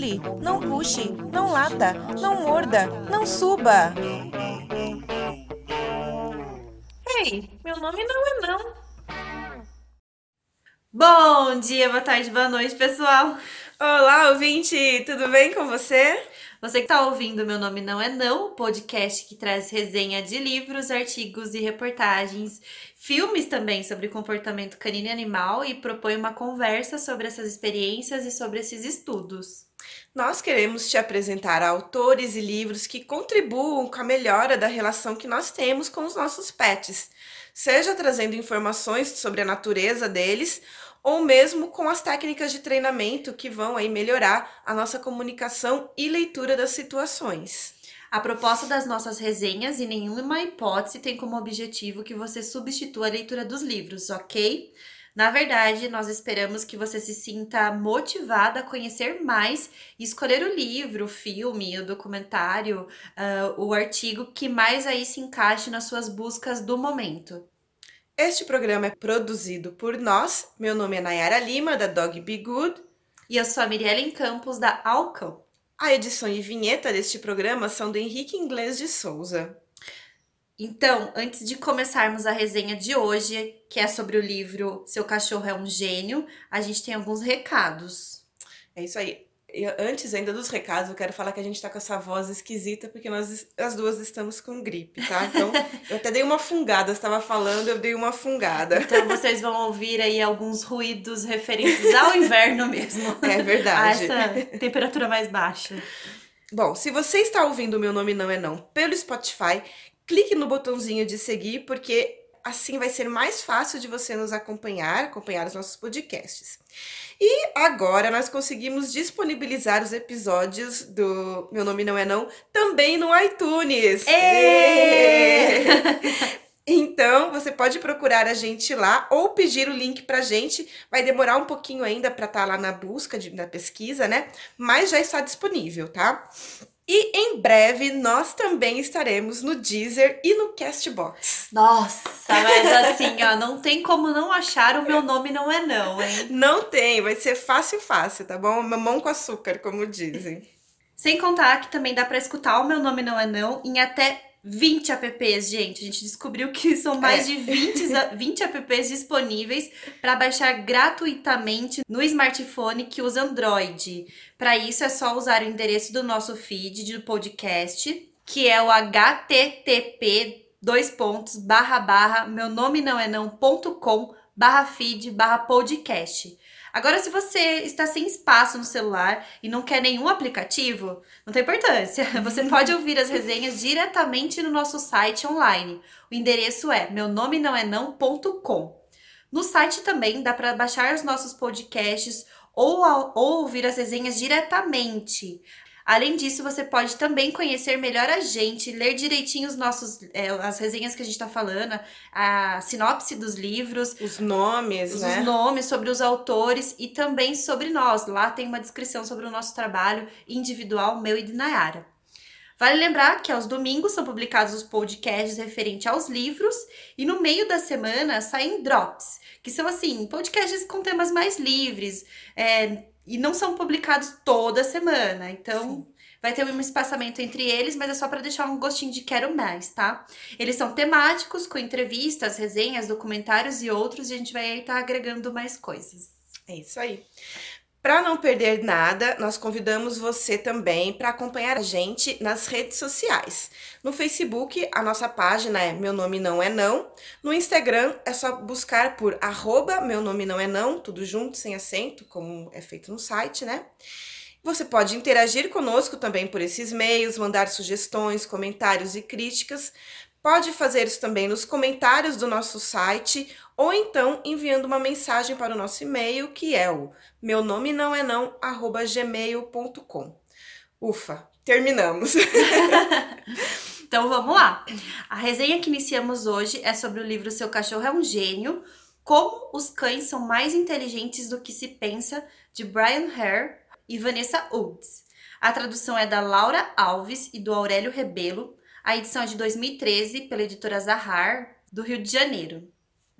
pule, não puxe, não lata, não morda, não suba. Ei, meu nome não é não. Bom dia, boa tarde, boa noite, pessoal. Olá, ouvinte, tudo bem com você? Você que está ouvindo Meu Nome Não É Não, podcast que traz resenha de livros, artigos e reportagens, filmes também sobre comportamento canino e animal e propõe uma conversa sobre essas experiências e sobre esses estudos. Nós queremos te apresentar autores e livros que contribuam com a melhora da relação que nós temos com os nossos pets, seja trazendo informações sobre a natureza deles ou mesmo com as técnicas de treinamento que vão aí melhorar a nossa comunicação e leitura das situações. A proposta das nossas resenhas, em nenhuma hipótese, tem como objetivo que você substitua a leitura dos livros, ok? Na verdade, nós esperamos que você se sinta motivada a conhecer mais e escolher o livro, o filme, o documentário, uh, o artigo que mais aí se encaixe nas suas buscas do momento. Este programa é produzido por nós. Meu nome é Nayara Lima, da Dog Be Good. E eu sou a Mirellen Campos, da Alcão. A edição e vinheta deste programa são do Henrique Inglês de Souza. Então, antes de começarmos a resenha de hoje, que é sobre o livro Seu Cachorro é um Gênio, a gente tem alguns recados. É isso aí. Eu, antes ainda dos recados, eu quero falar que a gente tá com essa voz esquisita porque nós as duas estamos com gripe, tá? Então, eu até dei uma fungada, estava falando, eu dei uma fungada. Então, vocês vão ouvir aí alguns ruídos referentes ao inverno mesmo. É verdade. A essa temperatura mais baixa. Bom, se você está ouvindo o Meu Nome Não É Não pelo Spotify, clique no botãozinho de seguir, porque assim vai ser mais fácil de você nos acompanhar, acompanhar os nossos podcasts. E agora nós conseguimos disponibilizar os episódios do Meu Nome Não É Não também no iTunes. Então, você pode procurar a gente lá ou pedir o link pra gente. Vai demorar um pouquinho ainda para estar tá lá na busca, de, na pesquisa, né? Mas já está disponível, tá? E em breve nós também estaremos no Deezer e no Castbox. Nossa, mas assim, ó, não tem como não achar o meu nome não é não, hein? Não tem, vai ser fácil, fácil, tá bom? Mamão com açúcar, como dizem. Sem contar que também dá para escutar o meu nome não é não em até 20 apps, gente. A gente descobriu que são mais é. de 20, 20 apps disponíveis para baixar gratuitamente no smartphone que usa Android. Para isso é só usar o endereço do nosso feed do podcast, que é o http dois pontos barra barra meu nome não é não ponto com barra feed barra podcast. Agora, se você está sem espaço no celular e não quer nenhum aplicativo, não tem importância. Você pode ouvir as resenhas diretamente no nosso site online. O endereço é meu nome não é não.com. No site também dá para baixar os nossos podcasts ou, ou ouvir as resenhas diretamente. Além disso, você pode também conhecer melhor a gente, ler direitinho os nossos, é, as resenhas que a gente está falando, a sinopse dos livros, os nomes, os, né? os nomes sobre os autores e também sobre nós. Lá tem uma descrição sobre o nosso trabalho individual, meu e de Nayara. Vale lembrar que aos domingos são publicados os podcasts referentes aos livros e no meio da semana saem drops, que são assim, podcasts com temas mais livres, é, e não são publicados toda semana. Então, Sim. vai ter um espaçamento entre eles, mas é só para deixar um gostinho de quero mais, tá? Eles são temáticos, com entrevistas, resenhas, documentários e outros, e a gente vai estar tá agregando mais coisas. É isso aí. Para não perder nada, nós convidamos você também para acompanhar a gente nas redes sociais. No Facebook, a nossa página é Meu Nome Não É Não. No Instagram, é só buscar por arroba Meu Nome Não É Não, tudo junto, sem acento, como é feito no site, né? Você pode interagir conosco também por esses meios, mandar sugestões, comentários e críticas. Pode fazer isso também nos comentários do nosso site ou então enviando uma mensagem para o nosso e-mail, que é o meu nome não é não, arroba gmail.com. Ufa, terminamos. então vamos lá. A resenha que iniciamos hoje é sobre o livro Seu Cachorro é um Gênio, Como os Cães São Mais Inteligentes do que se Pensa, de Brian Hare e Vanessa Woods. A tradução é da Laura Alves e do Aurélio Rebelo. A edição é de 2013 pela editora Zahar, do Rio de Janeiro.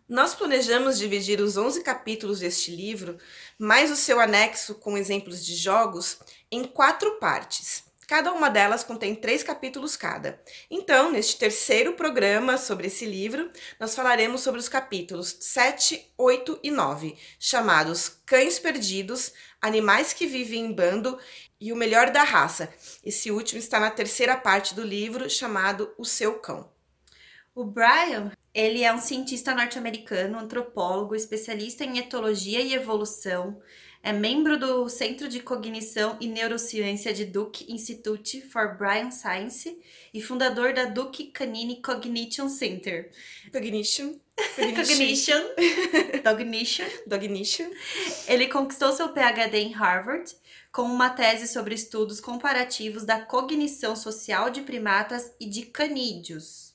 Nós planejamos dividir os 11 capítulos deste livro, mais o seu anexo com exemplos de jogos, em quatro partes. Cada uma delas contém três capítulos cada. Então, neste terceiro programa sobre esse livro, nós falaremos sobre os capítulos 7, 8 e 9, chamados Cães Perdidos, Animais que Vivem em Bando e o Melhor da Raça. Esse último está na terceira parte do livro, chamado O Seu Cão. O Brian, ele é um cientista norte-americano, antropólogo, especialista em etologia e evolução, é membro do Centro de Cognição e Neurociência de Duke Institute for Brain Science e fundador da Duke Canine Cognition Center. Cognition. Cognition. Cognition. Cognition. Ele conquistou seu PhD em Harvard com uma tese sobre estudos comparativos da cognição social de primatas e de canídeos.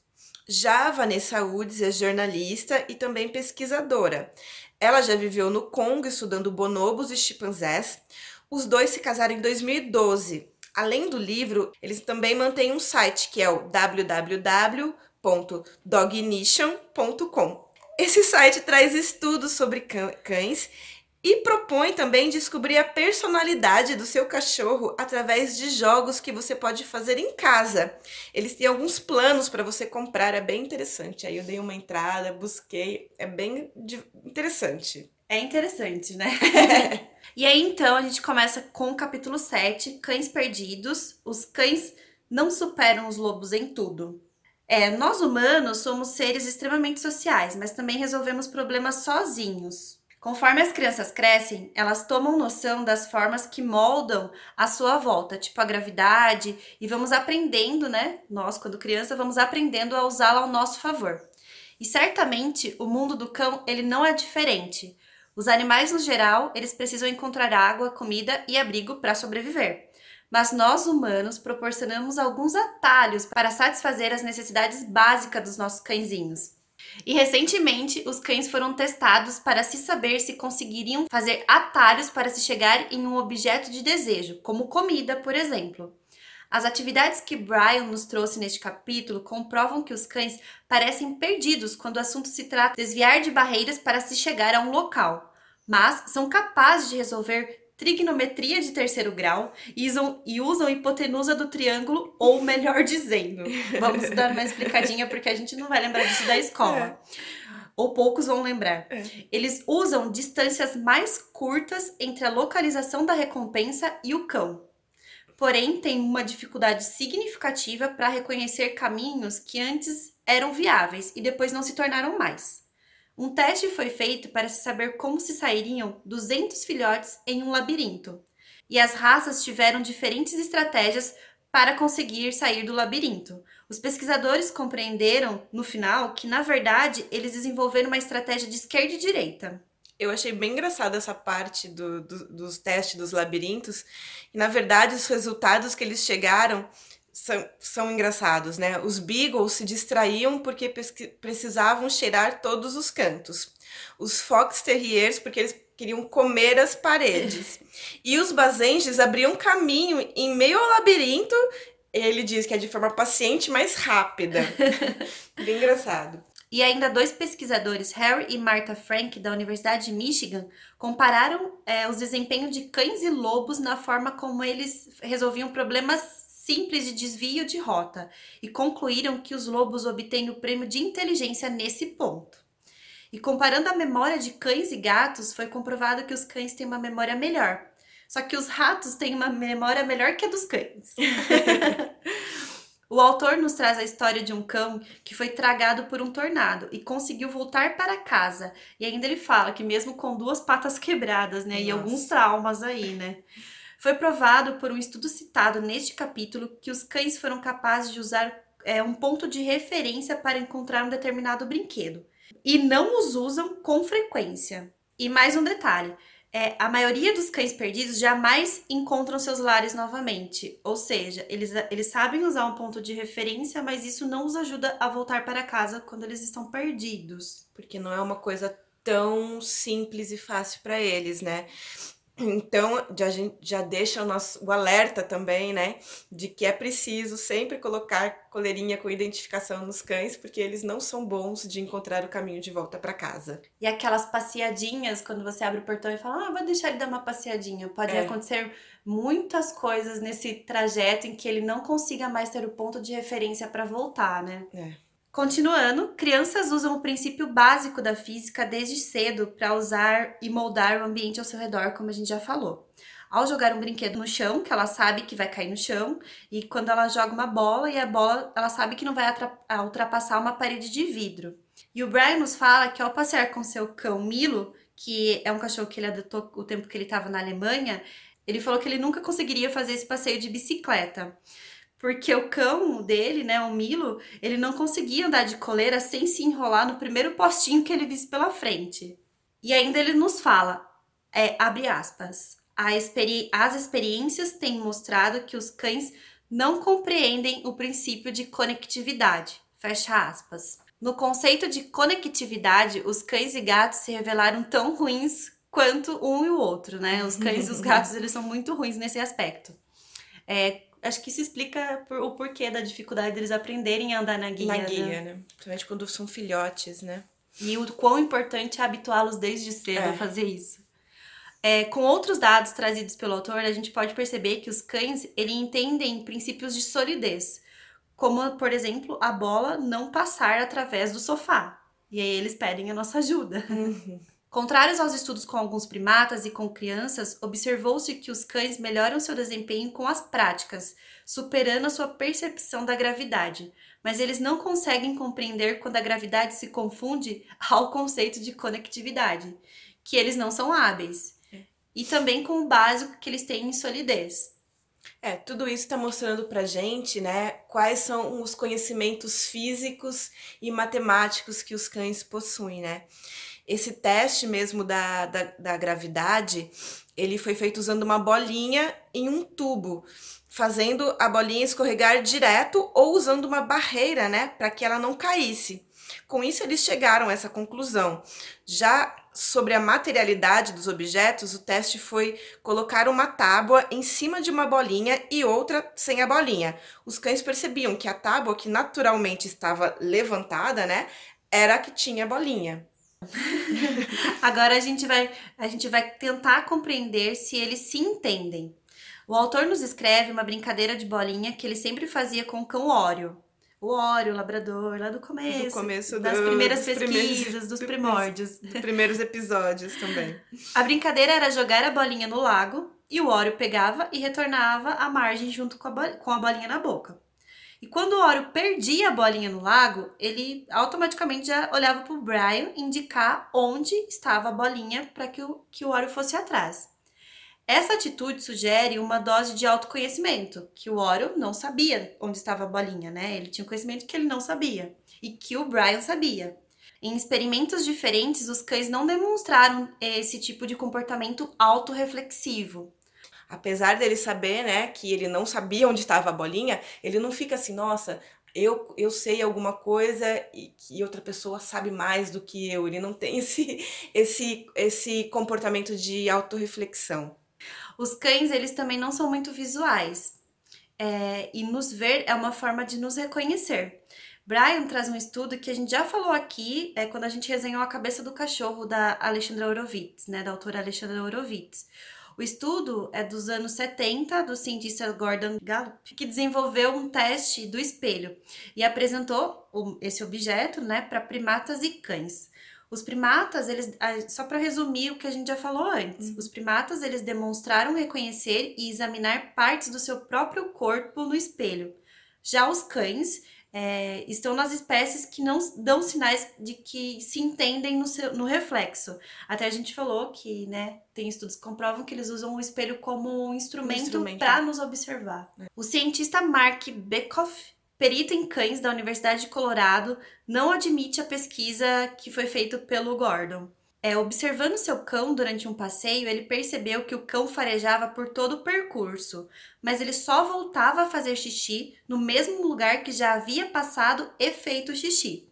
Já Vanessa Woods é jornalista e também pesquisadora. Ela já viveu no Congo estudando bonobos e chimpanzés. Os dois se casaram em 2012. Além do livro, eles também mantêm um site que é o www.dognition.com. Esse site traz estudos sobre cães e propõe também descobrir a personalidade do seu cachorro através de jogos que você pode fazer em casa. Eles têm alguns planos para você comprar, é bem interessante. Aí eu dei uma entrada, busquei, é bem interessante. É interessante, né? e aí então a gente começa com o capítulo 7, Cães Perdidos. Os cães não superam os lobos em tudo. É, nós humanos somos seres extremamente sociais, mas também resolvemos problemas sozinhos. Conforme as crianças crescem, elas tomam noção das formas que moldam a sua volta, tipo a gravidade, e vamos aprendendo, né? Nós, quando criança, vamos aprendendo a usá-la ao nosso favor. E certamente o mundo do cão, ele não é diferente. Os animais no geral, eles precisam encontrar água, comida e abrigo para sobreviver. Mas nós humanos proporcionamos alguns atalhos para satisfazer as necessidades básicas dos nossos cãezinhos. E recentemente, os cães foram testados para se saber se conseguiriam fazer atalhos para se chegar em um objeto de desejo, como comida, por exemplo. As atividades que Brian nos trouxe neste capítulo comprovam que os cães parecem perdidos quando o assunto se trata de desviar de barreiras para se chegar a um local, mas são capazes de resolver trigonometria de terceiro grau e usam, e usam hipotenusa do triângulo, ou melhor dizendo. Vamos dar uma explicadinha porque a gente não vai lembrar disso da escola. É. Ou poucos vão lembrar. É. Eles usam distâncias mais curtas entre a localização da recompensa e o cão. Porém, tem uma dificuldade significativa para reconhecer caminhos que antes eram viáveis e depois não se tornaram mais. Um teste foi feito para se saber como se sairiam 200 filhotes em um labirinto, e as raças tiveram diferentes estratégias para conseguir sair do labirinto. Os pesquisadores compreenderam, no final, que na verdade eles desenvolveram uma estratégia de esquerda e direita. Eu achei bem engraçada essa parte do, do, dos testes dos labirintos. E, na verdade, os resultados que eles chegaram são, são engraçados, né? Os Beagles se distraíam porque precisavam cheirar todos os cantos. Os Fox Terriers porque eles queriam comer as paredes. E os Bazenges abriam caminho em meio ao labirinto. Ele diz que é de forma paciente, mas rápida. Bem engraçado. E ainda dois pesquisadores, Harry e Martha Frank, da Universidade de Michigan, compararam é, os desempenhos de cães e lobos na forma como eles resolviam problemas simples de desvio de rota e concluíram que os lobos obtêm o prêmio de inteligência nesse ponto. E comparando a memória de cães e gatos, foi comprovado que os cães têm uma memória melhor. Só que os ratos têm uma memória melhor que a dos cães. o autor nos traz a história de um cão que foi tragado por um tornado e conseguiu voltar para casa. E ainda ele fala que mesmo com duas patas quebradas, né, Nossa. e alguns traumas aí, né? Foi provado por um estudo citado neste capítulo que os cães foram capazes de usar é, um ponto de referência para encontrar um determinado brinquedo e não os usam com frequência. E mais um detalhe: é, a maioria dos cães perdidos jamais encontram seus lares novamente. Ou seja, eles, eles sabem usar um ponto de referência, mas isso não os ajuda a voltar para casa quando eles estão perdidos. Porque não é uma coisa tão simples e fácil para eles, né? Então, já, a gente já deixa o nosso o alerta também, né? De que é preciso sempre colocar coleirinha com identificação nos cães, porque eles não são bons de encontrar o caminho de volta para casa. E aquelas passeadinhas, quando você abre o portão e fala, ah, vou deixar ele dar uma passeadinha. Pode é. acontecer muitas coisas nesse trajeto em que ele não consiga mais ter o ponto de referência para voltar, né? É. Continuando, crianças usam o princípio básico da física desde cedo para usar e moldar o ambiente ao seu redor, como a gente já falou. Ao jogar um brinquedo no chão, que ela sabe que vai cair no chão, e quando ela joga uma bola e a bola, ela sabe que não vai ultrapassar uma parede de vidro. E o Brian nos fala que ao passear com seu cão Milo, que é um cachorro que ele adotou o tempo que ele estava na Alemanha, ele falou que ele nunca conseguiria fazer esse passeio de bicicleta porque o cão dele, né, o Milo, ele não conseguia andar de coleira sem se enrolar no primeiro postinho que ele visse pela frente. E ainda ele nos fala, é, abre aspas, experi as experiências têm mostrado que os cães não compreendem o princípio de conectividade, fecha aspas. No conceito de conectividade, os cães e gatos se revelaram tão ruins quanto um e o outro, né? Os cães e os gatos, eles são muito ruins nesse aspecto. É, acho que isso explica por, o porquê da dificuldade deles aprenderem a andar na guia. Na guia, né? né? Principalmente quando são filhotes, né? E o quão importante é habituá-los desde cedo é. a fazer isso. É, com outros dados trazidos pelo autor, a gente pode perceber que os cães ele entendem princípios de solidez, como, por exemplo, a bola não passar através do sofá. E aí eles pedem a nossa ajuda. Uhum. Contrários aos estudos com alguns primatas e com crianças, observou-se que os cães melhoram seu desempenho com as práticas, superando a sua percepção da gravidade, mas eles não conseguem compreender quando a gravidade se confunde ao conceito de conectividade, que eles não são hábeis, é. e também com o básico que eles têm em solidez. É, tudo isso está mostrando pra gente, né, quais são os conhecimentos físicos e matemáticos que os cães possuem, né? Esse teste mesmo da, da, da gravidade, ele foi feito usando uma bolinha em um tubo, fazendo a bolinha escorregar direto ou usando uma barreira, né, para que ela não caísse. Com isso, eles chegaram a essa conclusão. Já sobre a materialidade dos objetos, o teste foi colocar uma tábua em cima de uma bolinha e outra sem a bolinha. Os cães percebiam que a tábua, que naturalmente estava levantada, né, era a que tinha a bolinha. Agora a gente vai a gente vai tentar compreender se eles se entendem. O autor nos escreve uma brincadeira de bolinha que ele sempre fazia com o cão Óreo. O Óreo, o labrador, lá do começo. Do começo das do, primeiras dos pesquisas, primeiros, dos primórdios. Dos primeiros episódios também. A brincadeira era jogar a bolinha no lago e o Óreo pegava e retornava à margem junto com a, com a bolinha na boca. E quando o Oro perdia a bolinha no lago, ele automaticamente já olhava para o Brian indicar onde estava a bolinha para que o, que o Oro fosse atrás. Essa atitude sugere uma dose de autoconhecimento, que o Oro não sabia onde estava a bolinha, né? Ele tinha conhecimento que ele não sabia e que o Brian sabia. Em experimentos diferentes, os cães não demonstraram esse tipo de comportamento autorreflexivo apesar dele saber, né, que ele não sabia onde estava a bolinha, ele não fica assim, nossa, eu, eu sei alguma coisa e outra pessoa sabe mais do que eu. Ele não tem esse, esse, esse comportamento de autorreflexão. Os cães, eles também não são muito visuais. É, e nos ver é uma forma de nos reconhecer. Brian traz um estudo que a gente já falou aqui é, quando a gente resenhou A Cabeça do Cachorro, da Alexandra Horowitz, né, da autora Alexandra Horowitz. O estudo é dos anos 70 do cientista Gordon Gallup, que desenvolveu um teste do espelho e apresentou esse objeto né, para primatas e cães. Os primatas, eles, só para resumir o que a gente já falou antes, uhum. os primatas eles demonstraram reconhecer e examinar partes do seu próprio corpo no espelho. Já os cães é, estão nas espécies que não dão sinais de que se entendem no, seu, no reflexo. Até a gente falou que, né, tem estudos que comprovam que eles usam o espelho como um instrumento, instrumento. para nos observar. É. O cientista Mark Bekoff, perito em cães da Universidade de Colorado, não admite a pesquisa que foi feita pelo Gordon. É, observando seu cão durante um passeio, ele percebeu que o cão farejava por todo o percurso, mas ele só voltava a fazer xixi no mesmo lugar que já havia passado e feito xixi.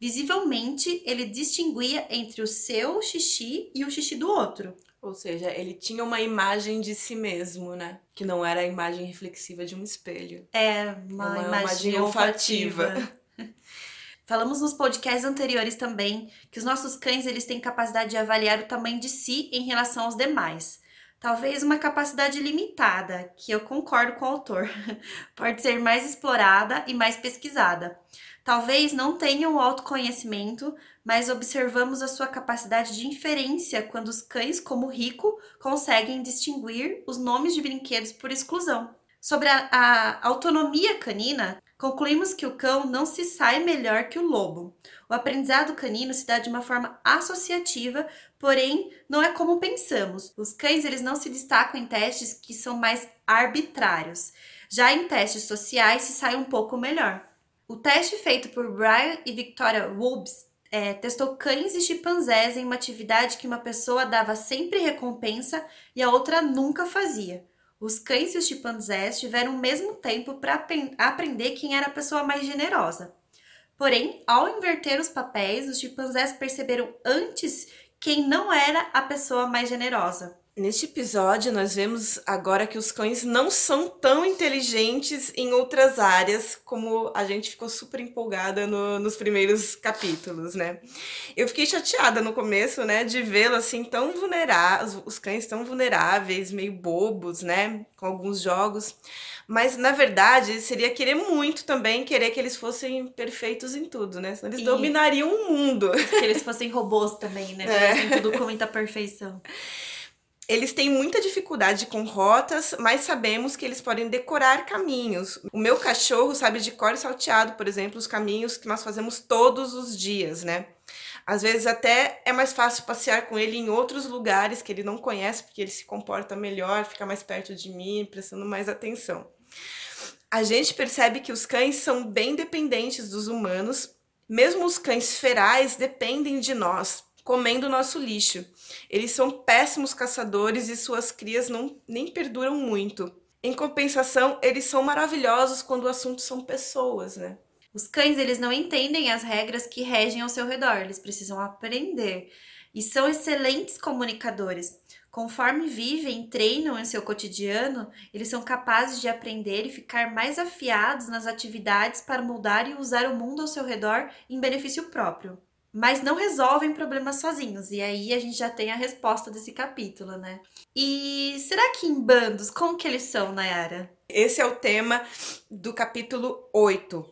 Visivelmente, ele distinguia entre o seu xixi e o xixi do outro. Ou seja, ele tinha uma imagem de si mesmo, né? Que não era a imagem reflexiva de um espelho. É, uma, uma imagem, imagem olfativa. olfativa. Falamos nos podcasts anteriores também que os nossos cães eles têm capacidade de avaliar o tamanho de si em relação aos demais. Talvez uma capacidade limitada, que eu concordo com o autor, pode ser mais explorada e mais pesquisada. Talvez não tenham autoconhecimento, mas observamos a sua capacidade de inferência quando os cães, como Rico, conseguem distinguir os nomes de brinquedos por exclusão. Sobre a, a autonomia canina, Concluímos que o cão não se sai melhor que o lobo. O aprendizado canino se dá de uma forma associativa, porém não é como pensamos. Os cães eles não se destacam em testes que são mais arbitrários. Já em testes sociais se sai um pouco melhor. O teste feito por Brian e Victoria Wobbs é, testou cães e chimpanzés em uma atividade que uma pessoa dava sempre recompensa e a outra nunca fazia. Os cães e os chimpanzés tiveram o mesmo tempo para aprender quem era a pessoa mais generosa. Porém, ao inverter os papéis, os chimpanzés perceberam antes quem não era a pessoa mais generosa. Neste episódio, nós vemos agora que os cães não são tão inteligentes em outras áreas como a gente ficou super empolgada no, nos primeiros capítulos, né? Eu fiquei chateada no começo, né, de vê-lo assim tão vulneráveis, os cães tão vulneráveis, meio bobos, né, com alguns jogos. Mas, na verdade, seria querer muito também querer que eles fossem perfeitos em tudo, né? Senão eles e... dominariam o mundo. Que eles fossem robôs também, né? É. tudo com muita perfeição. Eles têm muita dificuldade com rotas, mas sabemos que eles podem decorar caminhos. O meu cachorro sabe de cor salteado, por exemplo, os caminhos que nós fazemos todos os dias, né? Às vezes até é mais fácil passear com ele em outros lugares que ele não conhece, porque ele se comporta melhor, fica mais perto de mim, prestando mais atenção. A gente percebe que os cães são bem dependentes dos humanos, mesmo os cães ferais dependem de nós comendo nosso lixo. Eles são péssimos caçadores e suas crias não nem perduram muito. Em compensação, eles são maravilhosos quando o assunto são pessoas, né? Os cães, eles não entendem as regras que regem ao seu redor, eles precisam aprender e são excelentes comunicadores. Conforme vivem, treinam em seu cotidiano, eles são capazes de aprender e ficar mais afiados nas atividades para mudar e usar o mundo ao seu redor em benefício próprio mas não resolvem problemas sozinhos. E aí a gente já tem a resposta desse capítulo, né? E será que em bandos, como que eles são, Nayara? Esse é o tema do capítulo 8,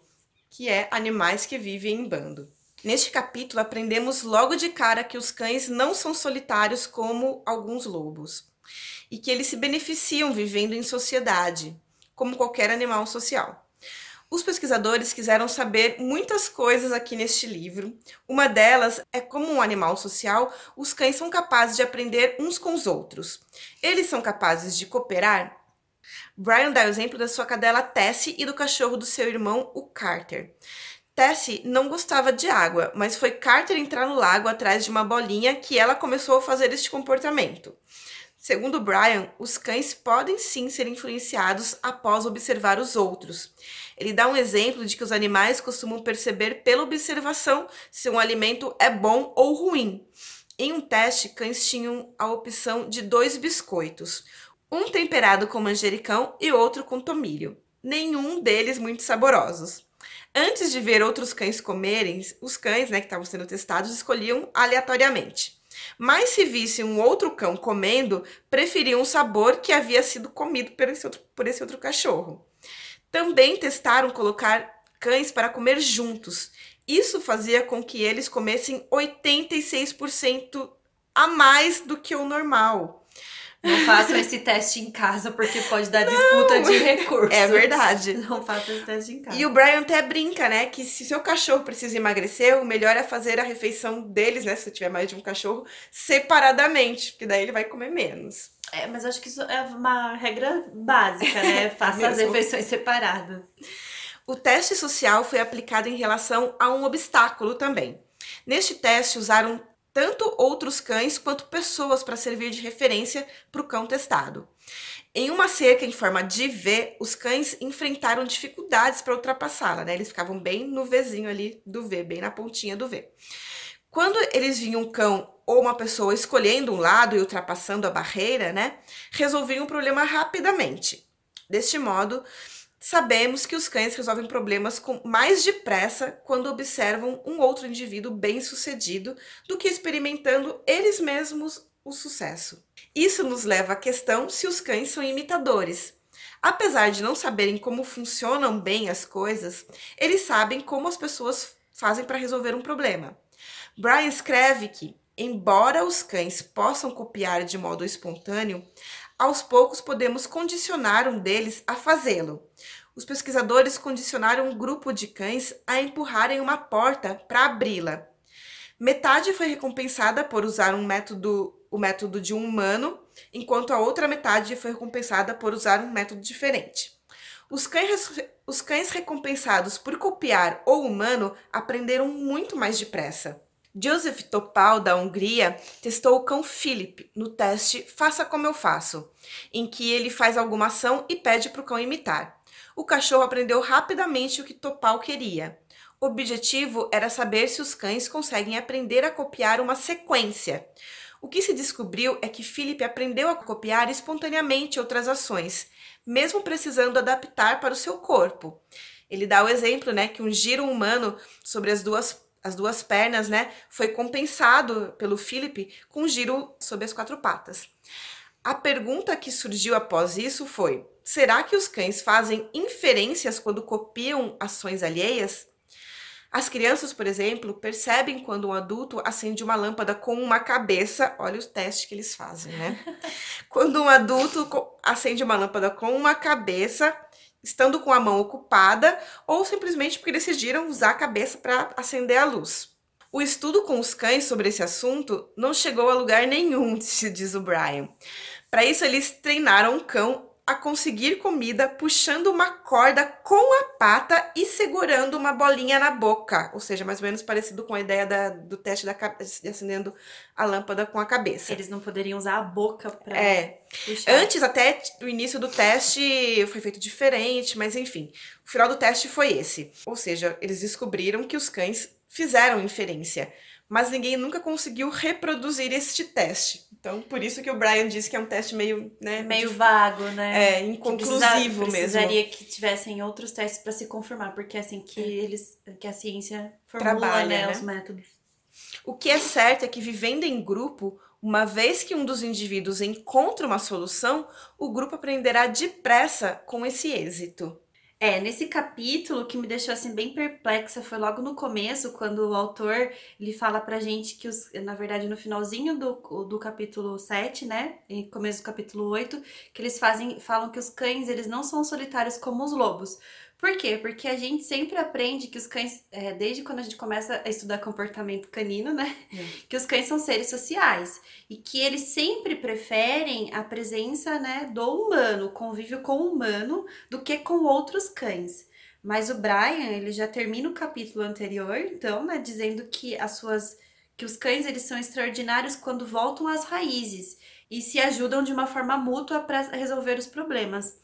que é animais que vivem em bando. Neste capítulo aprendemos logo de cara que os cães não são solitários como alguns lobos e que eles se beneficiam vivendo em sociedade, como qualquer animal social. Os pesquisadores quiseram saber muitas coisas aqui neste livro. Uma delas é como um animal social, os cães são capazes de aprender uns com os outros. Eles são capazes de cooperar? Brian dá o exemplo da sua cadela Tessie e do cachorro do seu irmão, o Carter. Tessie não gostava de água, mas foi Carter entrar no lago atrás de uma bolinha que ela começou a fazer este comportamento. Segundo Brian, os cães podem sim ser influenciados após observar os outros. Ele dá um exemplo de que os animais costumam perceber pela observação se um alimento é bom ou ruim. Em um teste, cães tinham a opção de dois biscoitos, um temperado com manjericão e outro com tomilho. Nenhum deles muito saborosos. Antes de ver outros cães comerem, os cães né, que estavam sendo testados escolhiam aleatoriamente. Mas se visse um outro cão comendo, preferiam o sabor que havia sido comido por esse outro, por esse outro cachorro. Também testaram colocar cães para comer juntos. Isso fazia com que eles comessem 86% a mais do que o normal. Não façam esse teste em casa porque pode dar disputa de recursos. É verdade. Não façam esse teste em casa. E o Brian até brinca, né, que se seu cachorro precisa emagrecer, o melhor é fazer a refeição deles, né, se tiver mais de um cachorro, separadamente, porque daí ele vai comer menos. É, mas acho que isso é uma regra básica, né? Faça as refeições separadas. O teste social foi aplicado em relação a um obstáculo também. Neste teste, usaram tanto outros cães quanto pessoas para servir de referência para o cão testado. Em uma cerca em forma de V, os cães enfrentaram dificuldades para ultrapassá-la, né? Eles ficavam bem no Vzinho ali do V, bem na pontinha do V. Quando eles viam um cão ou uma pessoa escolhendo um lado e ultrapassando a barreira, né, resolviam o problema rapidamente. Deste modo, sabemos que os cães resolvem problemas com mais depressa quando observam um outro indivíduo bem-sucedido do que experimentando eles mesmos o sucesso. Isso nos leva à questão se os cães são imitadores. Apesar de não saberem como funcionam bem as coisas, eles sabem como as pessoas fazem para resolver um problema. Brian escreve que, embora os cães possam copiar de modo espontâneo, aos poucos podemos condicionar um deles a fazê-lo. Os pesquisadores condicionaram um grupo de cães a empurrarem uma porta para abri-la. Metade foi recompensada por usar um método, o método de um humano, enquanto a outra metade foi recompensada por usar um método diferente. Os cães, os cães recompensados por copiar o humano aprenderam muito mais depressa. Joseph Topal, da Hungria, testou o cão Philip no teste Faça Como Eu Faço, em que ele faz alguma ação e pede para o cão imitar. O cachorro aprendeu rapidamente o que Topal queria. O objetivo era saber se os cães conseguem aprender a copiar uma sequência. O que se descobriu é que Philip aprendeu a copiar espontaneamente outras ações, mesmo precisando adaptar para o seu corpo. Ele dá o exemplo, né, que um giro humano sobre as duas as duas pernas, né, foi compensado pelo Philip com um giro sobre as quatro patas. A pergunta que surgiu após isso foi: será que os cães fazem inferências quando copiam ações alheias? As crianças, por exemplo, percebem quando um adulto acende uma lâmpada com uma cabeça. Olha os testes que eles fazem, né? quando um adulto acende uma lâmpada com uma cabeça, estando com a mão ocupada ou simplesmente porque decidiram usar a cabeça para acender a luz. O estudo com os cães sobre esse assunto não chegou a lugar nenhum, diz o Brian. Para isso, eles treinaram o cão a conseguir comida puxando uma corda com a pata e segurando uma bolinha na boca, ou seja, mais ou menos parecido com a ideia da, do teste da de acendendo a lâmpada com a cabeça. Eles não poderiam usar a boca para É. Puxar. Antes até o início do teste foi feito diferente, mas enfim, o final do teste foi esse. Ou seja, eles descobriram que os cães fizeram inferência mas ninguém nunca conseguiu reproduzir este teste. Então, por isso que o Brian disse que é um teste meio, né, meio vago, né? É, inconclusivo precisa, mesmo. Precisaria que tivessem outros testes para se confirmar, porque é assim que é. eles que a ciência formula, Trabalha, né, né, os métodos. O que é certo é que vivendo em grupo, uma vez que um dos indivíduos encontra uma solução, o grupo aprenderá depressa com esse êxito. É, nesse capítulo que me deixou assim bem perplexa foi logo no começo, quando o autor ele fala pra gente que os, na verdade no finalzinho do, do capítulo 7, né, e começo do capítulo 8, que eles fazem falam que os cães, eles não são solitários como os lobos. Por quê? Porque a gente sempre aprende que os cães, é, desde quando a gente começa a estudar comportamento canino, né? É. Que os cães são seres sociais e que eles sempre preferem a presença, né, do humano, o convívio com o humano, do que com outros cães. Mas o Brian, ele já termina o capítulo anterior, então, né, dizendo que as suas que os cães eles são extraordinários quando voltam às raízes e se ajudam de uma forma mútua para resolver os problemas.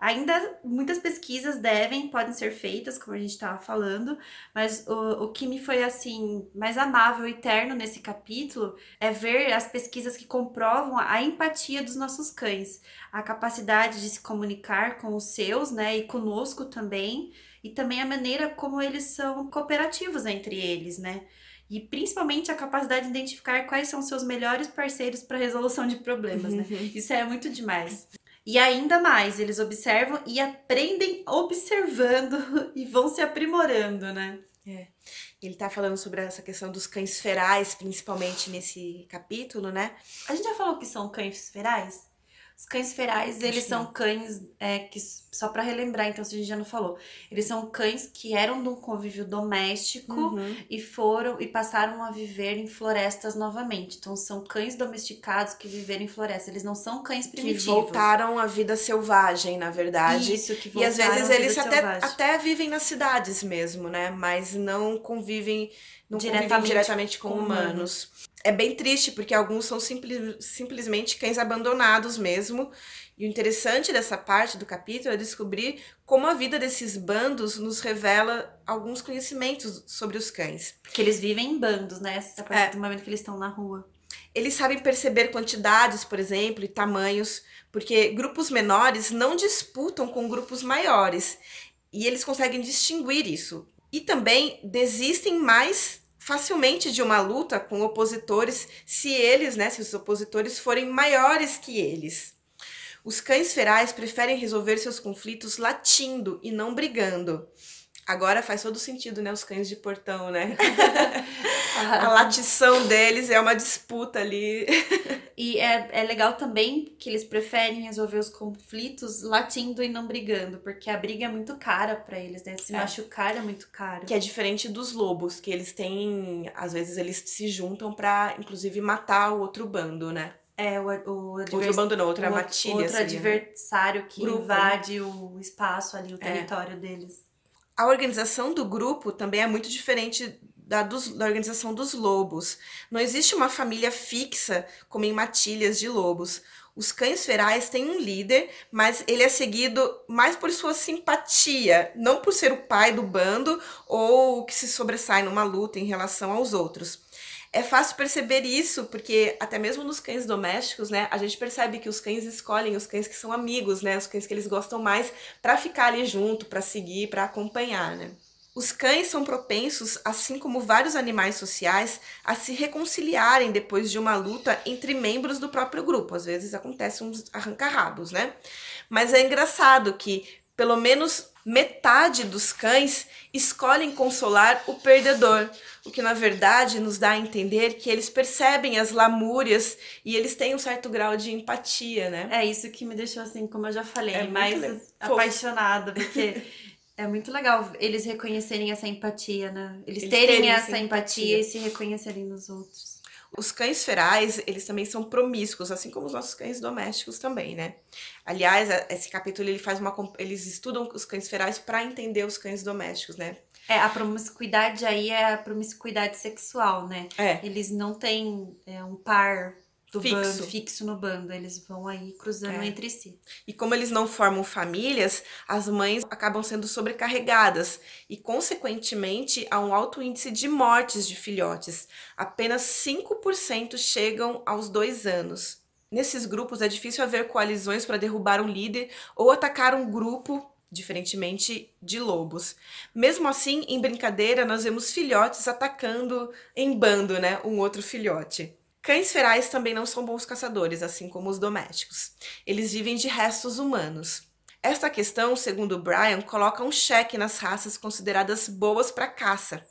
Ainda muitas pesquisas devem, podem ser feitas, como a gente estava falando, mas o, o que me foi assim mais amável e terno nesse capítulo é ver as pesquisas que comprovam a empatia dos nossos cães, a capacidade de se comunicar com os seus, né, e conosco também, e também a maneira como eles são cooperativos entre eles, né? e principalmente a capacidade de identificar quais são seus melhores parceiros para resolução de problemas, né? Isso é muito demais. E ainda mais, eles observam e aprendem observando e vão se aprimorando, né? É. Ele tá falando sobre essa questão dos cães ferais, principalmente nesse capítulo, né? A gente já falou que são cães ferais? Os cães ferais, eles são cães é, que, só para relembrar, então, se a gente já não falou, eles são cães que eram de um convívio doméstico uhum. e foram e passaram a viver em florestas novamente. Então, são cães domesticados que viveram em floresta. Eles não são cães primitivos. Que voltaram à vida selvagem, na verdade. Isso, que voltaram E às vezes eles até, até vivem nas cidades mesmo, né? Mas não convivem não diretamente, diretamente com, com humanos. humanos. É bem triste, porque alguns são simples, simplesmente cães abandonados mesmo. E o interessante dessa parte do capítulo é descobrir como a vida desses bandos nos revela alguns conhecimentos sobre os cães. Que eles vivem em bandos, né? A partir é. do momento que eles estão na rua. Eles sabem perceber quantidades, por exemplo, e tamanhos, porque grupos menores não disputam com grupos maiores e eles conseguem distinguir isso. E também desistem mais facilmente de uma luta com opositores se eles, né, se os opositores forem maiores que eles. Os cães ferais preferem resolver seus conflitos latindo e não brigando. Agora faz todo sentido, né? Os cães de portão, né? a latição deles é uma disputa ali. e é, é legal também que eles preferem resolver os conflitos latindo e não brigando, porque a briga é muito cara para eles, né? Se é. machucar é muito caro. Que é diferente dos lobos, que eles têm. Às vezes eles se juntam para inclusive, matar o outro bando, né? É, o, o Outro bando não, outra matilha. Outro seria, adversário que Grupo, né? invade né? o espaço ali, o é. território é. deles. A organização do grupo também é muito diferente da, dos, da organização dos lobos. Não existe uma família fixa como em matilhas de lobos. Os cães ferais têm um líder, mas ele é seguido mais por sua simpatia, não por ser o pai do bando ou o que se sobressai numa luta em relação aos outros. É fácil perceber isso, porque até mesmo nos cães domésticos, né, a gente percebe que os cães escolhem os cães que são amigos, né, os cães que eles gostam mais para ficar ali junto, para seguir, para acompanhar, né? Os cães são propensos, assim como vários animais sociais, a se reconciliarem depois de uma luta entre membros do próprio grupo. Às vezes acontece uns arranca-rabos, né? Mas é engraçado que pelo menos metade dos cães escolhem consolar o perdedor, o que na verdade nos dá a entender que eles percebem as lamúrias e eles têm um certo grau de empatia, né? É isso que me deixou assim, como eu já falei, é mais apaixonada, porque é muito legal eles reconhecerem essa empatia, né? Eles, eles terem, terem essa empatia, empatia e se reconhecerem nos outros. Os cães ferais, eles também são promíscuos, assim como os nossos cães domésticos também, né? Aliás, esse capítulo ele faz uma eles estudam os cães ferais para entender os cães domésticos, né? É, a promiscuidade aí é a promiscuidade sexual, né? É. Eles não têm é, um par do fixo. bando fixo no bando, eles vão aí cruzando é. entre si. E como eles não formam famílias, as mães acabam sendo sobrecarregadas e, consequentemente, há um alto índice de mortes de filhotes. Apenas 5% chegam aos dois anos. Nesses grupos é difícil haver coalizões para derrubar um líder ou atacar um grupo diferentemente de lobos. Mesmo assim, em brincadeira, nós vemos filhotes atacando em bando, né, um outro filhote. Cães ferais também não são bons caçadores, assim como os domésticos. Eles vivem de restos humanos. Esta questão, segundo Brian, coloca um cheque nas raças consideradas boas para caça.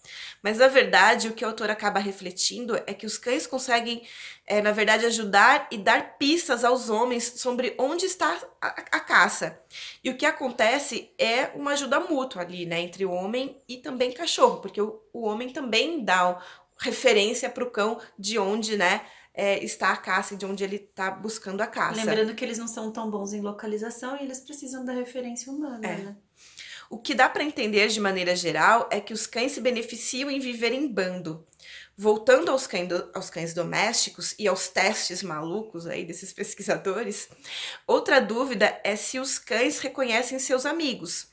Mas na verdade, o que o autor acaba refletindo é que os cães conseguem, é, na verdade, ajudar e dar pistas aos homens sobre onde está a, a, caça. E o que acontece é uma ajuda mútua ali, né, entre o homem e também cachorro, porque o, o homem também dá referência para o cão de onde, né, é, está a caça e de onde ele está buscando a caça. Lembrando que eles não são tão bons em localização e eles precisam da referência humana, é. né? O que dá para entender de maneira geral é que os cães se beneficiam em viver em bando. Voltando aos cães, aos cães domésticos e aos testes malucos aí desses pesquisadores, outra dúvida é se os cães reconhecem seus amigos.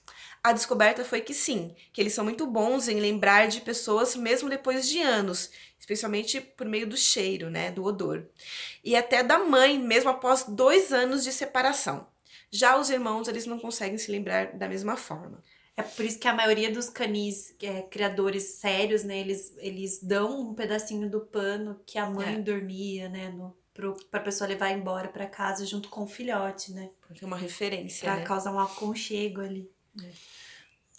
A descoberta foi que sim, que eles são muito bons em lembrar de pessoas mesmo depois de anos, especialmente por meio do cheiro, né, do odor. E até da mãe, mesmo após dois anos de separação. Já os irmãos, eles não conseguem se lembrar da mesma forma. É por isso que a maioria dos canis é, criadores sérios, né, eles, eles dão um pedacinho do pano que a mãe é. dormia, né, no, para a pessoa levar embora para casa junto com o filhote, né? Porque é uma referência, Para né? causar um aconchego ali. É.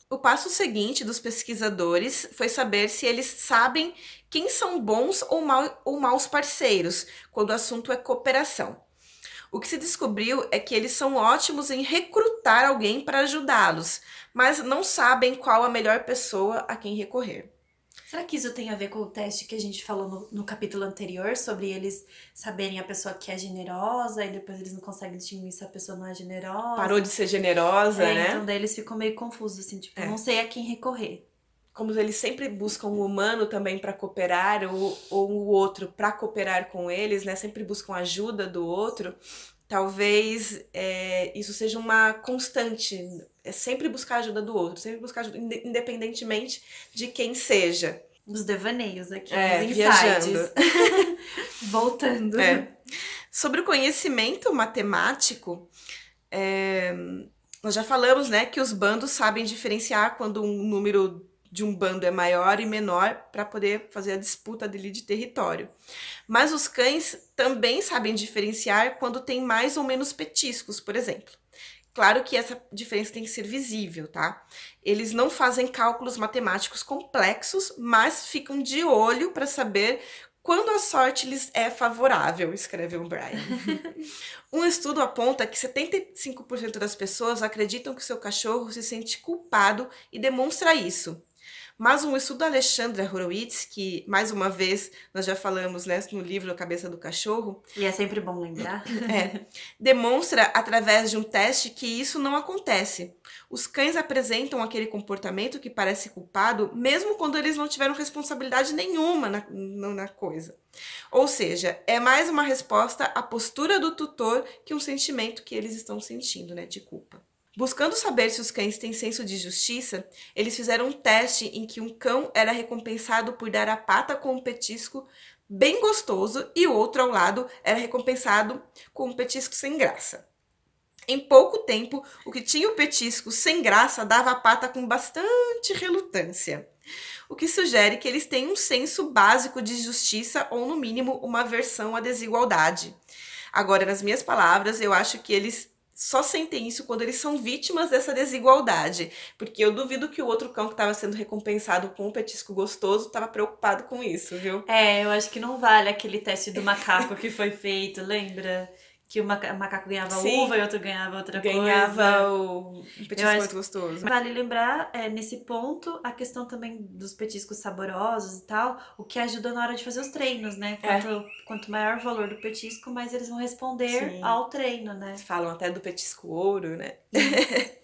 O passo seguinte dos pesquisadores foi saber se eles sabem quem são bons ou, mal, ou maus parceiros quando o assunto é cooperação. O que se descobriu é que eles são ótimos em recrutar alguém para ajudá-los, mas não sabem qual a melhor pessoa a quem recorrer. Será que isso tem a ver com o teste que a gente falou no, no, capítulo anterior, sobre eles saberem a pessoa que é generosa e depois eles não conseguem distinguir se a pessoa não é generosa? Parou de ser generosa, é, né? Então daí eles ficam meio confusos, assim, tipo, é. não sei a quem recorrer. Como eles sempre buscam o humano também para cooperar, ou, ou o outro para cooperar com eles, né? Sempre buscam ajuda do outro talvez é, isso seja uma constante. É sempre buscar ajuda do outro, sempre buscar ajuda, independentemente de quem seja. Os devaneios aqui, É, os insights. Voltando. É. Sobre o conhecimento matemático, é, nós já falamos, né, que os bandos sabem diferenciar quando um número de um bando é maior e menor para poder fazer a disputa dele de território. Mas os cães também sabem diferenciar quando tem mais ou menos petiscos, por exemplo. Claro que essa diferença tem que ser visível, tá? Eles não fazem cálculos matemáticos complexos, mas ficam de olho para saber quando a sorte lhes é favorável, escreveu o Brian. um estudo aponta que 75% das pessoas acreditam que seu cachorro se sente culpado e demonstra isso. Mas um estudo da Alexandra Horowitz, que mais uma vez nós já falamos né, no livro A Cabeça do Cachorro, E é sempre bom lembrar. é, demonstra através de um teste que isso não acontece. Os cães apresentam aquele comportamento que parece culpado, mesmo quando eles não tiveram responsabilidade nenhuma na, na coisa. Ou seja, é mais uma resposta à postura do tutor que um sentimento que eles estão sentindo, né, de culpa. Buscando saber se os cães têm senso de justiça, eles fizeram um teste em que um cão era recompensado por dar a pata com um petisco bem gostoso e o outro ao lado era recompensado com um petisco sem graça. Em pouco tempo, o que tinha o petisco sem graça dava a pata com bastante relutância, o que sugere que eles têm um senso básico de justiça ou, no mínimo, uma aversão à desigualdade. Agora, nas minhas palavras, eu acho que eles só sentem isso quando eles são vítimas dessa desigualdade, porque eu duvido que o outro cão que estava sendo recompensado com um petisco gostoso estava preocupado com isso, viu? É, eu acho que não vale aquele teste do macaco que foi feito, lembra? Que o maca- macaco ganhava Sim. uva e outro ganhava outra coisa. Ganhava o petisco acho muito gostoso. Vale lembrar, é, nesse ponto, a questão também dos petiscos saborosos e tal, o que ajuda na hora de fazer os treinos, né? É. Quanto, quanto maior o valor do petisco, mais eles vão responder Sim. ao treino, né? Falam até do petisco ouro, né?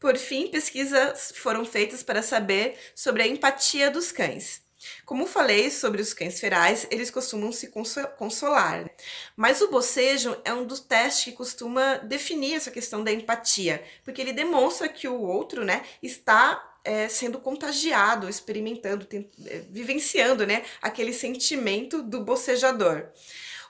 Por fim, pesquisas foram feitas para saber sobre a empatia dos cães. Como falei sobre os cães ferais, eles costumam se conso- consolar. né? Mas o bocejo é um dos testes que costuma definir essa questão da empatia, porque ele demonstra que o outro, né, está é, sendo contagiado, experimentando, ten- é, vivenciando, né, aquele sentimento do bocejador.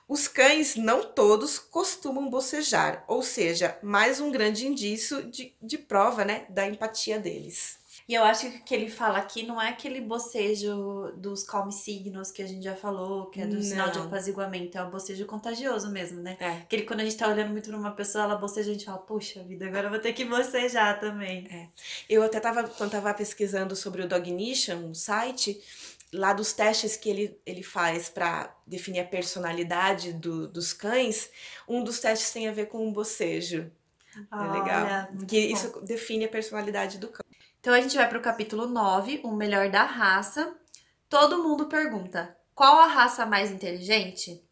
Os cães, não todos, costumam bocejar, ou seja, mais um grande indício de, de prova né, da empatia deles. E eu acho que o que ele fala aqui não é aquele bocejo dos calm signos que a gente já falou, que é do sinal de Não. apaziguamento, é o bocejo contagioso mesmo, né? É. Aquele quando a gente tá olhando muito pra uma pessoa, ela boceja, a gente fala, puxa vida, agora eu vou ter que bocejar também. Eu até estava, quando estava pesquisando sobre o Dognition, um site, lá dos testes que ele, ele faz para definir a personalidade do- dos cães, um dos testes tem a ver com o bocejo. É legal. Muito que bom. isso define a personalidade do cão. Então a gente vai pro capítulo 9, o melhor da raça. Todo mundo pergunta: qual a raça mais inteligente?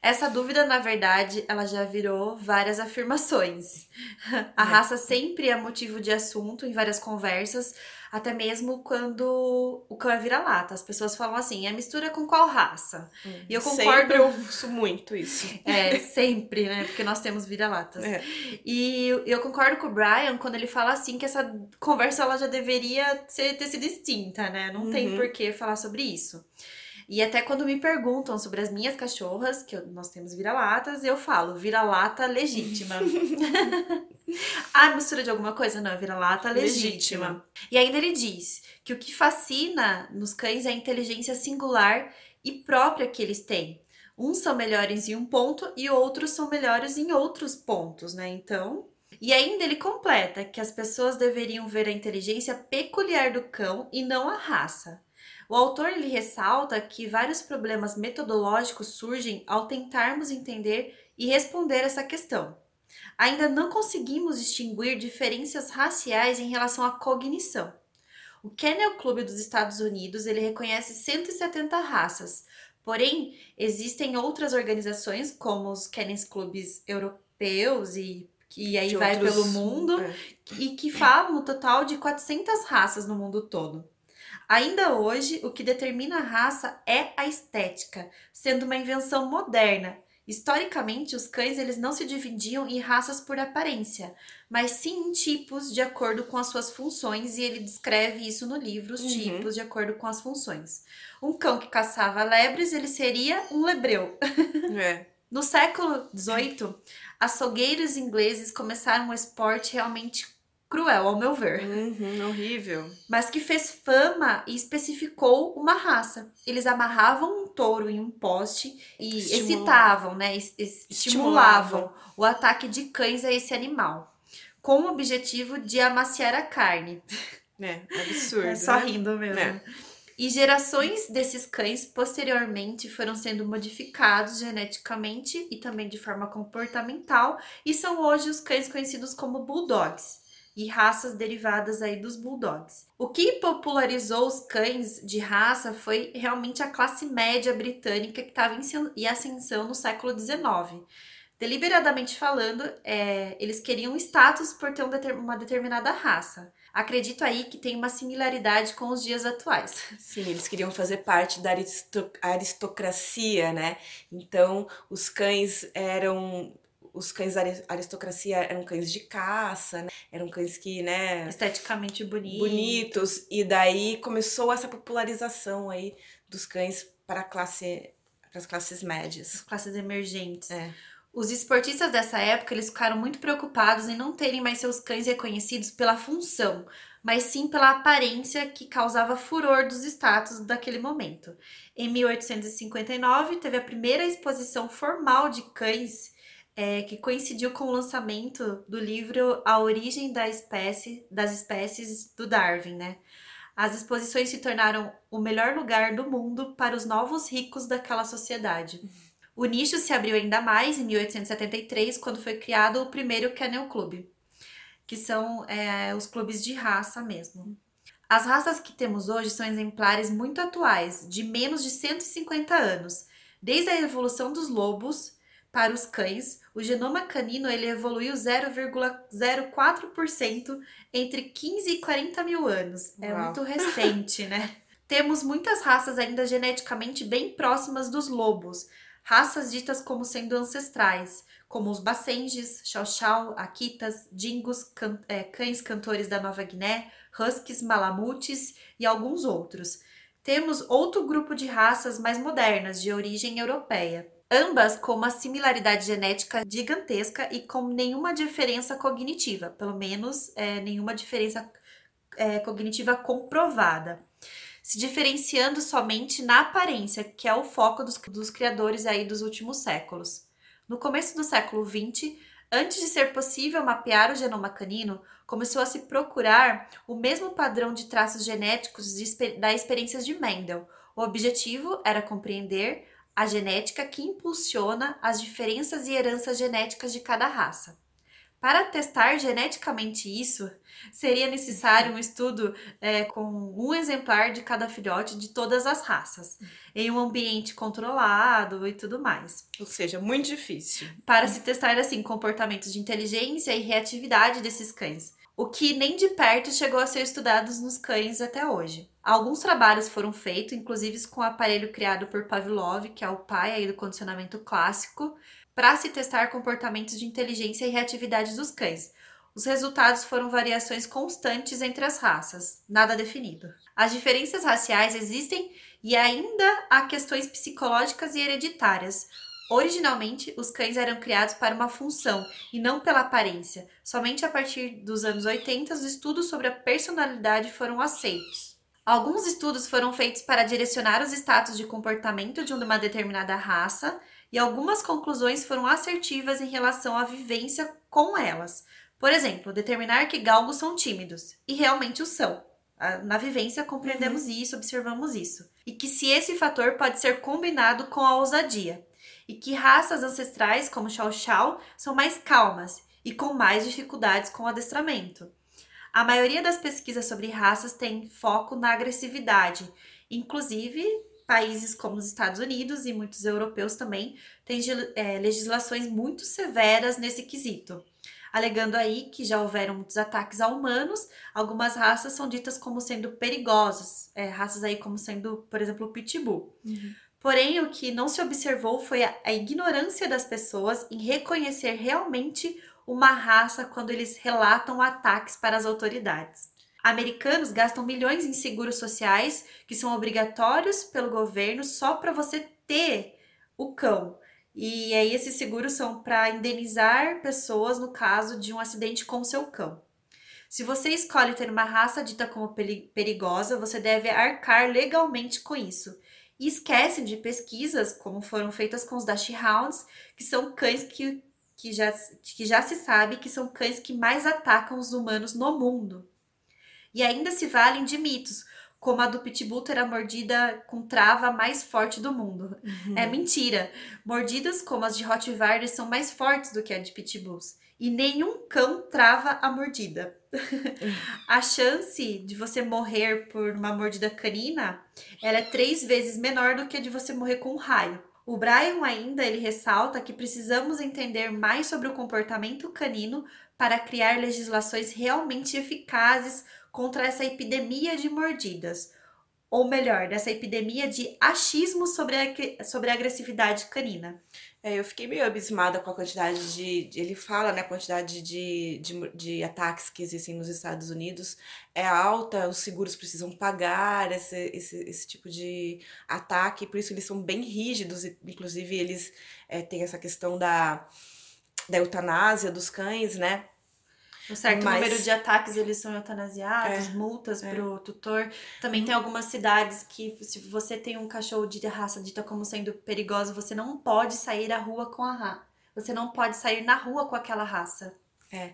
Essa dúvida, na verdade, ela já virou várias afirmações. A É. raça sempre é motivo de assunto em várias conversas, até mesmo quando o cão é vira-lata. As pessoas falam assim: é mistura com qual raça? E eu concordo- Sempre ouço muito isso. É, sempre, né? Porque nós temos vira-latas. É. E eu concordo com o Brian quando ele fala assim que essa conversa ela já deveria ser, ter sido extinta, né? Não tem Uhum. por que falar sobre isso. E até quando me perguntam sobre as minhas cachorras, que eu- nós temos vira-latas, eu falo vira-lata legítima. ah, mistura de alguma coisa? Não, é vira-lata legítima. Legítima. E ainda ele diz que o que fascina nos cães é a inteligência singular e própria que eles têm. Uns são melhores em um ponto e outros são melhores em outros pontos, né? Então. E ainda ele completa que as pessoas deveriam ver a inteligência peculiar do cão e não a raça. O autor ele ressalta que vários problemas metodológicos surgem ao tentarmos entender e responder essa questão. Ainda não conseguimos distinguir diferenças raciais em relação à cognição. O Kennel Club dos Estados Unidos ele reconhece 170 raças, porém existem outras organizações como os Kennel Clubs europeus e que aí vai outros- pelo mundo É. e que falam no total de 400 raças no mundo todo. Ainda hoje, o que determina a raça é a estética, sendo uma invenção moderna Historicamente, os cães eles não se dividiam em raças por aparência, mas sim em tipos de acordo com as suas funções, e ele descreve isso no livro, os Uhum. tipos de acordo com as funções. Um cão que caçava lebres, ele seria um lebreu. É. No século XVIII, açougueiros ingleses começaram um esporte realmente cruel, ao meu ver Uhum, horrível. mas que fez fama e especificou uma raça. Eles amarravam um touro em um poste e Estimulavam. excitavam, né? es- es- Estimulavam o ataque de cães a esse animal, com o objetivo de amaciar a carne. É, absurdo. É só né? rindo mesmo. É. E gerações desses cães posteriormente foram sendo modificados geneticamente e também de forma comportamental e são hoje os cães conhecidos como bulldogs e raças derivadas aí dos bulldogs. O que popularizou os cães de raça foi realmente a classe média britânica que estava em ascensão no século XIX. Deliberadamente falando, é, eles queriam status por ter um uma determinada raça. Acredito aí que tem uma similaridade com os dias atuais. Sim, eles queriam fazer parte da aristo- aristocracia, né? Então, os cães eram. Os cães da ari- aristocracia eram cães de caça, né? Eram cães que, né? Esteticamente bonito. Bonitos. E daí começou essa popularização aí dos cães para a classe. Para as classes médias. As classes emergentes. É. Os esportistas dessa época, eles ficaram muito preocupados em não terem mais seus cães reconhecidos pela função, mas sim pela aparência que causava furor dos status daquele momento. Em 1859, teve a primeira exposição formal de cães, é, que coincidiu com o lançamento do livro A Origem da Espécie, das Espécies do Darwin, né? As exposições se tornaram o melhor lugar do mundo para os novos ricos daquela sociedade. O nicho se abriu ainda mais em 1873, quando foi criado o primeiro Kennel Club, que são é, os clubes de raça mesmo. As raças que temos hoje são exemplares muito atuais, de menos de 150 anos. Desde a evolução dos lobos para os cães, o genoma canino ele evoluiu 0,04% entre 15 e 40 mil anos. É Uau. muito recente, né? Temos muitas raças ainda geneticamente bem próximas dos lobos, raças ditas como sendo ancestrais, como os bacenges, chow-chow, akitas, dingos, can- é, cães cantores da Nova Guiné, huskies, malamutes e alguns outros. Temos outro grupo de raças mais modernas, de origem europeia. Ambas com uma similaridade genética gigantesca e com nenhuma diferença cognitiva, pelo menos é, nenhuma diferença é, cognitiva comprovada se diferenciando somente na aparência, que é o foco dos, dos criadores aí dos últimos séculos. No começo do século XX, antes de ser possível mapear o genoma canino, começou a se procurar o mesmo padrão de traços genéticos de, da experiências de Mendel. O objetivo era compreender a genética que impulsiona as diferenças e heranças genéticas de cada raça. Para testar geneticamente isso, seria necessário um estudo é, com um exemplar de cada filhote de todas as raças, em um ambiente controlado e tudo mais. Ou seja, muito difícil. Para se testar assim comportamentos de inteligência e reatividade desses cães, o que nem de perto chegou a ser estudado nos cães até hoje. Alguns trabalhos foram feitos, inclusive com o aparelho criado por Pavlov, que é o pai do condicionamento clássico, para se testar comportamentos de inteligência e reatividade dos cães. Os resultados foram variações constantes entre as raças, nada definido. As diferenças raciais existem e ainda há questões psicológicas e hereditárias. Originalmente, os cães eram criados para uma função e não pela aparência. Somente a partir dos anos 80, os estudos sobre a personalidade foram aceitos. Alguns estudos foram feitos para direcionar os status de comportamento de uma determinada raça e algumas conclusões foram assertivas em relação à vivência com elas. Por exemplo, determinar que galgos são tímidos, e realmente o são. Ah, Na vivência compreendemos isso, observamos isso. E que se esse fator pode ser combinado com a ousadia. E que raças ancestrais, como Chow Chow, são mais calmas e com mais dificuldades com o adestramento. A maioria das pesquisas sobre raças tem foco na agressividade, inclusive países como os Estados Unidos e muitos europeus também têm eh, legislações muito severas nesse quesito, alegando aí que já houveram muitos ataques a humanos, algumas raças são ditas como sendo perigosas, eh, raças aí como sendo, por exemplo, o pitbull. Porém, o que não se observou foi a, a ignorância das pessoas em reconhecer realmente uma raça quando eles relatam ataques para as autoridades. Americanos gastam milhões em seguros sociais que são obrigatórios pelo governo só para você ter o cão. E aí esses seguros são para indenizar pessoas no caso de um acidente com seu cão. Se você escolhe ter uma raça dita como perigosa, você deve arcar legalmente com isso. E esquece de pesquisas, como foram feitas com os Dash Hounds, que são cães que, que, já, que já se sabe que são cães que mais atacam os humanos no mundo. E ainda se valem de mitos, como a do Pitbull ter a mordida com trava mais forte do mundo. Uhum. É mentira. Mordidas como as de Rottweiler são mais fortes do que a de Pitbulls. E nenhum cão trava a mordida. a chance de você morrer por uma mordida canina, ela é três vezes menor do que a de você morrer com um raio. O Brian ainda ele ressalta que precisamos entender mais sobre o comportamento canino para criar legislações realmente eficazes contra essa epidemia de mordidas, ou melhor, dessa epidemia de achismo sobre a, sobre a agressividade canina. É, eu fiquei meio abismada com a quantidade de. Ele fala, né? A quantidade de, de, de, ataques que existem nos Estados Unidos é alta, os seguros precisam pagar esse, esse, esse tipo de ataque, por isso eles são bem rígidos, inclusive eles é, têm essa questão da, da eutanásia dos cães, né? Um certo Mas... número de ataques eles são eutanasiados, é, multas é. pro tutor. Também uhum. tem algumas cidades que, se você tem um cachorro de raça dita como sendo perigosa, você não pode sair à rua com a raça. Você não pode sair na rua com aquela raça. É.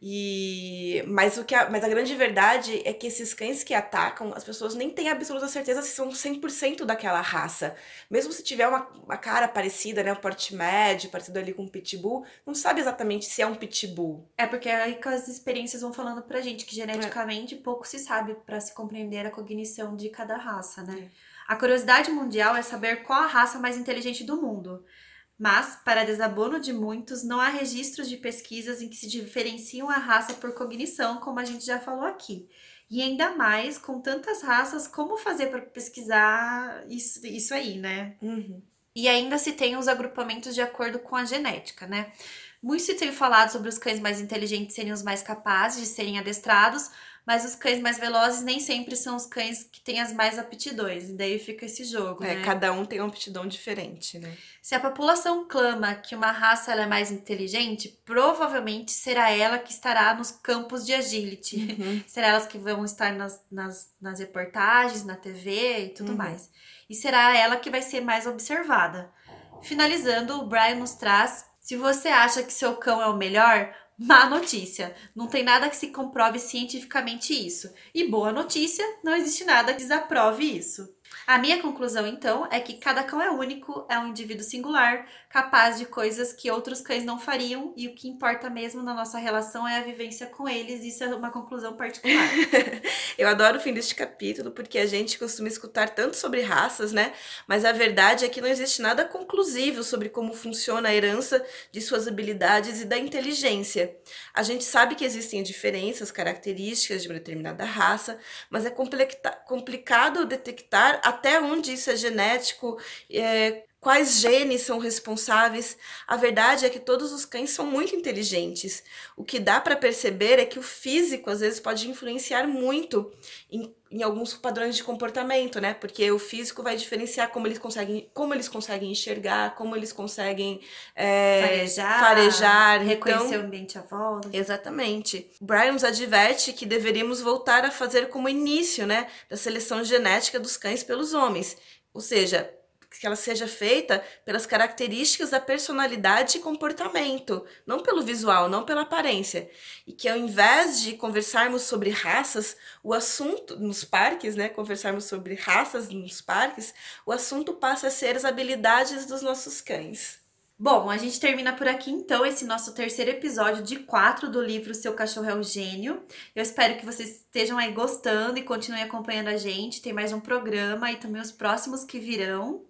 E mas o que a, mas a grande verdade é que esses cães que atacam, as pessoas nem têm absoluta certeza se são 100% daquela raça. Mesmo se tiver uma, uma cara parecida, né, um porte médio, parecido ali com um pitbull, não sabe exatamente se é um pitbull. É porque aí que as experiências vão falando pra gente que geneticamente é. pouco se sabe para se compreender a cognição de cada raça, né? É. A curiosidade mundial é saber qual a raça mais inteligente do mundo. Mas, para desabono de muitos, não há registros de pesquisas em que se diferenciam a raça por cognição, como a gente já falou aqui. E ainda mais com tantas raças, como fazer para pesquisar isso, isso aí, né? Uhum. E ainda se tem os agrupamentos de acordo com a genética, né? Muito se tem falado sobre os cães mais inteligentes serem os mais capazes de serem adestrados, mas os cães mais velozes nem sempre são os cães que têm as mais aptidões. E daí fica esse jogo, é, né? Cada um tem uma aptidão diferente, né? Se a população clama que uma raça é mais inteligente, provavelmente será ela que estará nos campos de agility. Uhum. será elas que vão estar nas, nas, nas reportagens, na TV e tudo uhum. mais. E será ela que vai ser mais observada. Finalizando, o Brian nos traz: se você acha que seu cão é o melhor, Má notícia, não tem nada que se comprove cientificamente isso. E boa notícia, não existe nada que desaprove isso. A minha conclusão, então, é que cada cão é único, é um indivíduo singular, capaz de coisas que outros cães não fariam, e o que importa mesmo na nossa relação é a vivência com eles. Isso é uma conclusão particular. Eu adoro o fim deste capítulo, porque a gente costuma escutar tanto sobre raças, né? Mas a verdade é que não existe nada conclusivo sobre como funciona a herança de suas habilidades e da inteligência. A gente sabe que existem diferenças, características de uma determinada raça, mas é complicado detectar até onde isso é genético, é, quais genes são responsáveis. A verdade é que todos os cães são muito inteligentes. O que dá para perceber é que o físico às vezes pode influenciar muito em, em, alguns padrões de comportamento, né? Porque o físico vai diferenciar como eles conseguem, como eles conseguem enxergar, como eles conseguem é, farejar, farejar, reconhecer então, o ambiente à volta. Exatamente. Brian nos adverte que deveríamos voltar a fazer como início, né, da seleção genética dos cães pelos homens. Ou seja, que ela seja feita pelas características da personalidade e comportamento, não pelo visual, não pela aparência. E que ao invés de conversarmos sobre raças, o assunto nos parques, né, conversarmos sobre raças nos parques, o assunto passa a ser as habilidades dos nossos cães. Bom, a gente termina por aqui então esse nosso terceiro episódio de quatro do livro Seu Cachorro é o Gênio. Eu espero que vocês estejam aí gostando e continuem acompanhando a gente. Tem mais um programa e também os próximos que virão.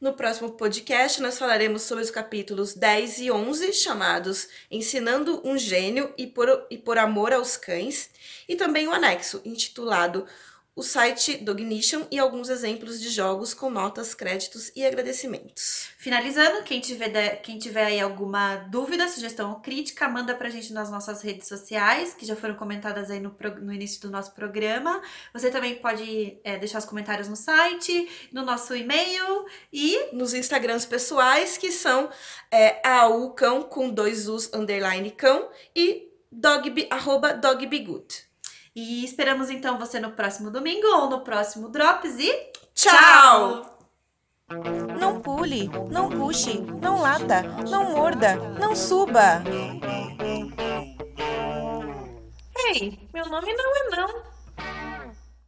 No próximo podcast, nós falaremos sobre os capítulos 10 e 11, chamados Ensinando um Gênio e por, e por Amor aos Cães, e também o anexo, intitulado o site Dognition e alguns exemplos de jogos com notas, créditos e agradecimentos. Finalizando, quem tiver, quem tiver aí alguma dúvida, sugestão ou crítica, manda pra gente nas nossas redes sociais, que já foram comentadas aí no, no início do nosso programa. Você também pode é, deixar os comentários no site, no nosso e-mail e... Nos Instagrams pessoais, que são é, aucão com dois us, underline cão, e dogbe, arroba dogbegood. E esperamos então você no próximo domingo ou no próximo Drops e tchau! Não pule, não puxe, não lata, não morda, não suba. Ei, meu nome não é não.